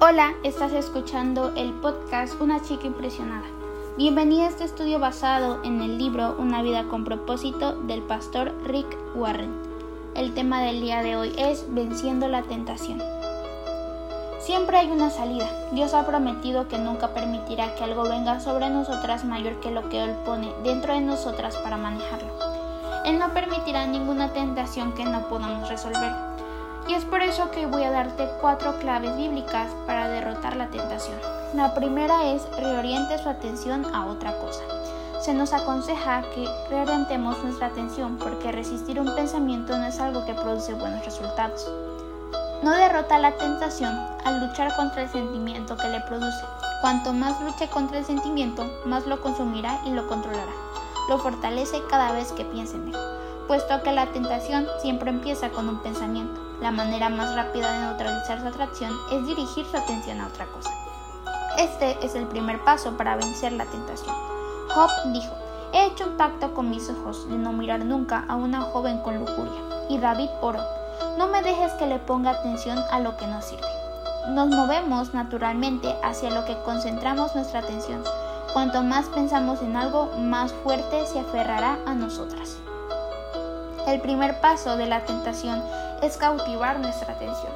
Hola, estás escuchando el podcast Una chica impresionada. Bienvenida a este estudio basado en el libro Una vida con propósito del pastor Rick Warren. El tema del día de hoy es Venciendo la tentación. Siempre hay una salida. Dios ha prometido que nunca permitirá que algo venga sobre nosotras mayor que lo que Él pone dentro de nosotras para manejarlo. Él no permitirá ninguna tentación que no podamos resolver. Y es por eso que voy a darte cuatro claves bíblicas para derrotar la tentación. La primera es reoriente su atención a otra cosa. Se nos aconseja que reorientemos nuestra atención porque resistir un pensamiento no es algo que produce buenos resultados. No derrota la tentación al luchar contra el sentimiento que le produce. Cuanto más luche contra el sentimiento, más lo consumirá y lo controlará. Lo fortalece cada vez que piense en él, puesto que la tentación siempre empieza con un pensamiento. La manera más rápida de neutralizar su atracción es dirigir su atención a otra cosa. Este es el primer paso para vencer la tentación. Job dijo, he hecho un pacto con mis ojos de no mirar nunca a una joven con lujuria. Y David oró, no me dejes que le ponga atención a lo que no sirve. Nos movemos naturalmente hacia lo que concentramos nuestra atención. Cuanto más pensamos en algo, más fuerte se aferrará a nosotras. El primer paso de la tentación es cautivar nuestra atención.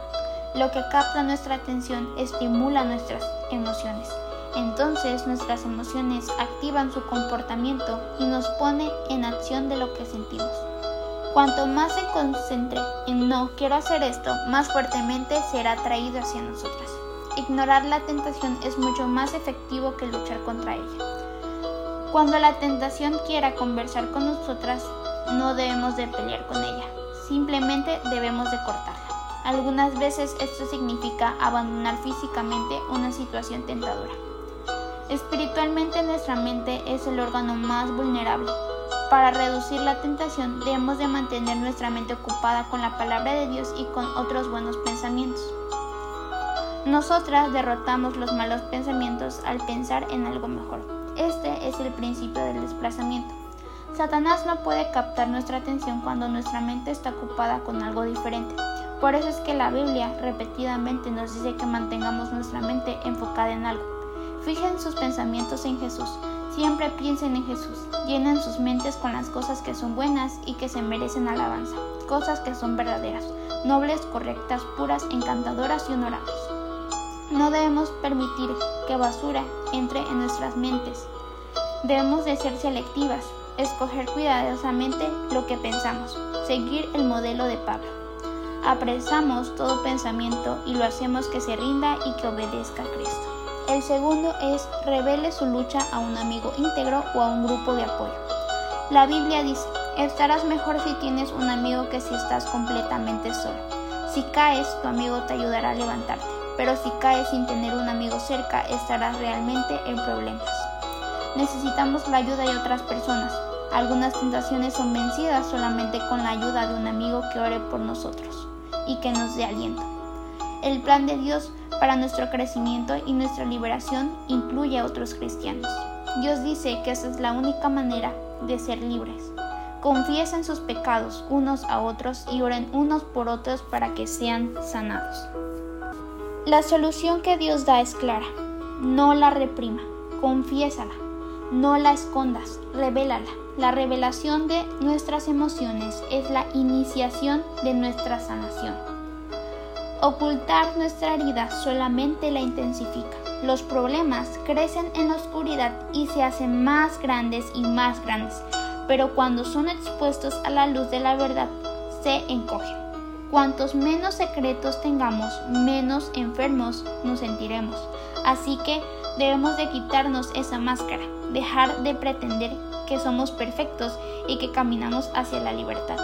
Lo que capta nuestra atención estimula nuestras emociones. Entonces nuestras emociones activan su comportamiento y nos pone en acción de lo que sentimos. Cuanto más se concentre en no quiero hacer esto, más fuertemente será atraído hacia nosotras. Ignorar la tentación es mucho más efectivo que luchar contra ella. Cuando la tentación quiera conversar con nosotras, no debemos de pelear con ella, simplemente debemos de cortarla. Algunas veces esto significa abandonar físicamente una situación tentadora. Espiritualmente nuestra mente es el órgano más vulnerable. Para reducir la tentación debemos de mantener nuestra mente ocupada con la palabra de Dios y con otros buenos pensamientos. Nosotras derrotamos los malos pensamientos al pensar en algo mejor. Este es el principio del desplazamiento. Satanás no puede captar nuestra atención cuando nuestra mente está ocupada con algo diferente. Por eso es que la Biblia repetidamente nos dice que mantengamos nuestra mente enfocada en algo. Fijen sus pensamientos en Jesús. Siempre piensen en Jesús. Llenen sus mentes con las cosas que son buenas y que se merecen alabanza. Cosas que son verdaderas, nobles, correctas, puras, encantadoras y honorables. No debemos permitir que basura entre en nuestras mentes. Debemos de ser selectivas, escoger cuidadosamente lo que pensamos, seguir el modelo de Pablo. Apresamos todo pensamiento y lo hacemos que se rinda y que obedezca a Cristo. El segundo es revele su lucha a un amigo íntegro o a un grupo de apoyo. La Biblia dice, estarás mejor si tienes un amigo que si estás completamente solo. Si caes, tu amigo te ayudará a levantarte, pero si caes sin tener un amigo cerca, estarás realmente en problemas. Necesitamos la ayuda de otras personas. Algunas tentaciones son vencidas solamente con la ayuda de un amigo que ore por nosotros y que nos dé aliento. El plan de Dios para nuestro crecimiento y nuestra liberación incluye a otros cristianos. Dios dice que esa es la única manera de ser libres. Confiesen sus pecados unos a otros y oren unos por otros para que sean sanados. La solución que Dios da es clara. No la reprima, confiésala. No la escondas, revélala. La revelación de nuestras emociones es la iniciación de nuestra sanación. Ocultar nuestra herida solamente la intensifica. Los problemas crecen en la oscuridad y se hacen más grandes y más grandes, pero cuando son expuestos a la luz de la verdad, se encogen. Cuantos menos secretos tengamos, menos enfermos nos sentiremos. Así que debemos de quitarnos esa máscara dejar de pretender que somos perfectos y que caminamos hacia la libertad.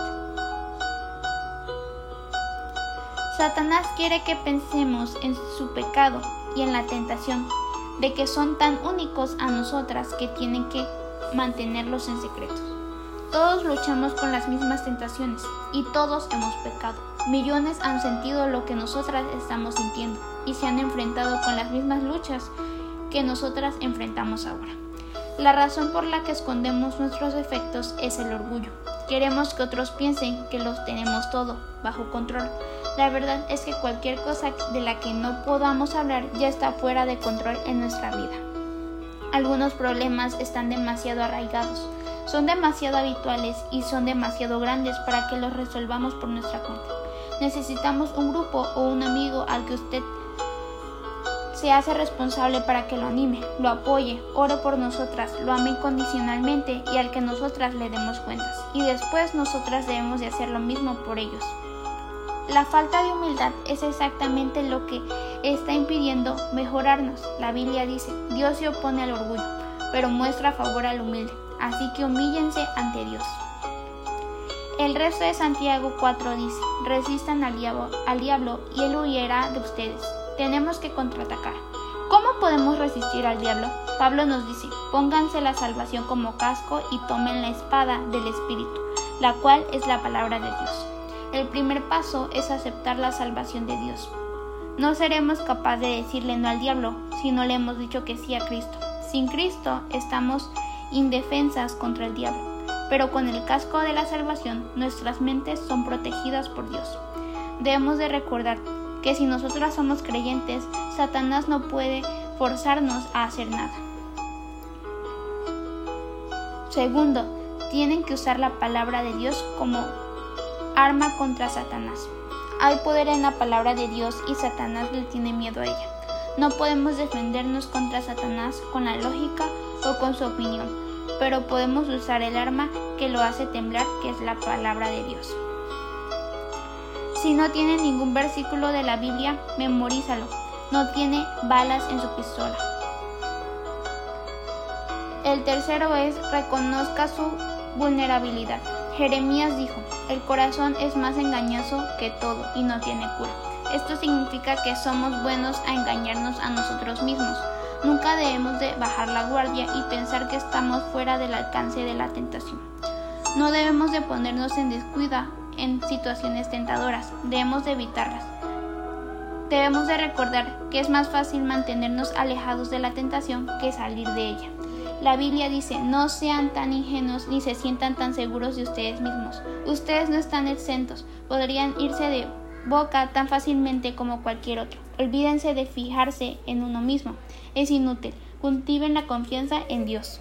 Satanás quiere que pensemos en su pecado y en la tentación, de que son tan únicos a nosotras que tienen que mantenerlos en secreto. Todos luchamos con las mismas tentaciones y todos hemos pecado. Millones han sentido lo que nosotras estamos sintiendo y se han enfrentado con las mismas luchas que nosotras enfrentamos ahora. La razón por la que escondemos nuestros defectos es el orgullo. Queremos que otros piensen que los tenemos todo bajo control. La verdad es que cualquier cosa de la que no podamos hablar ya está fuera de control en nuestra vida. Algunos problemas están demasiado arraigados, son demasiado habituales y son demasiado grandes para que los resolvamos por nuestra cuenta. Necesitamos un grupo o un amigo al que usted se hace responsable para que lo anime, lo apoye, ore por nosotras, lo ame incondicionalmente y al que nosotras le demos cuentas. Y después nosotras debemos de hacer lo mismo por ellos. La falta de humildad es exactamente lo que está impidiendo mejorarnos. La Biblia dice, Dios se opone al orgullo, pero muestra favor al humilde. Así que humíllense ante Dios. El resto de Santiago 4 dice, resistan al diablo, al diablo y él huirá de ustedes. Tenemos que contraatacar. ¿Cómo podemos resistir al diablo? Pablo nos dice, pónganse la salvación como casco y tomen la espada del Espíritu, la cual es la palabra de Dios. El primer paso es aceptar la salvación de Dios. No seremos capaces de decirle no al diablo si no le hemos dicho que sí a Cristo. Sin Cristo estamos indefensas contra el diablo, pero con el casco de la salvación nuestras mentes son protegidas por Dios. Debemos de recordar que si nosotras somos creyentes, Satanás no puede forzarnos a hacer nada. Segundo, tienen que usar la palabra de Dios como arma contra Satanás. Hay poder en la palabra de Dios y Satanás le tiene miedo a ella. No podemos defendernos contra Satanás con la lógica o con su opinión, pero podemos usar el arma que lo hace temblar, que es la palabra de Dios. Si no tiene ningún versículo de la Biblia, memorízalo. No tiene balas en su pistola. El tercero es reconozca su vulnerabilidad. Jeremías dijo, el corazón es más engañoso que todo y no tiene cura. Esto significa que somos buenos a engañarnos a nosotros mismos. Nunca debemos de bajar la guardia y pensar que estamos fuera del alcance de la tentación. No debemos de ponernos en descuida en situaciones tentadoras, debemos de evitarlas. Debemos de recordar que es más fácil mantenernos alejados de la tentación que salir de ella. La Biblia dice, no sean tan ingenuos ni se sientan tan seguros de ustedes mismos. Ustedes no están exentos, podrían irse de boca tan fácilmente como cualquier otro. Olvídense de fijarse en uno mismo. Es inútil. Cultiven la confianza en Dios.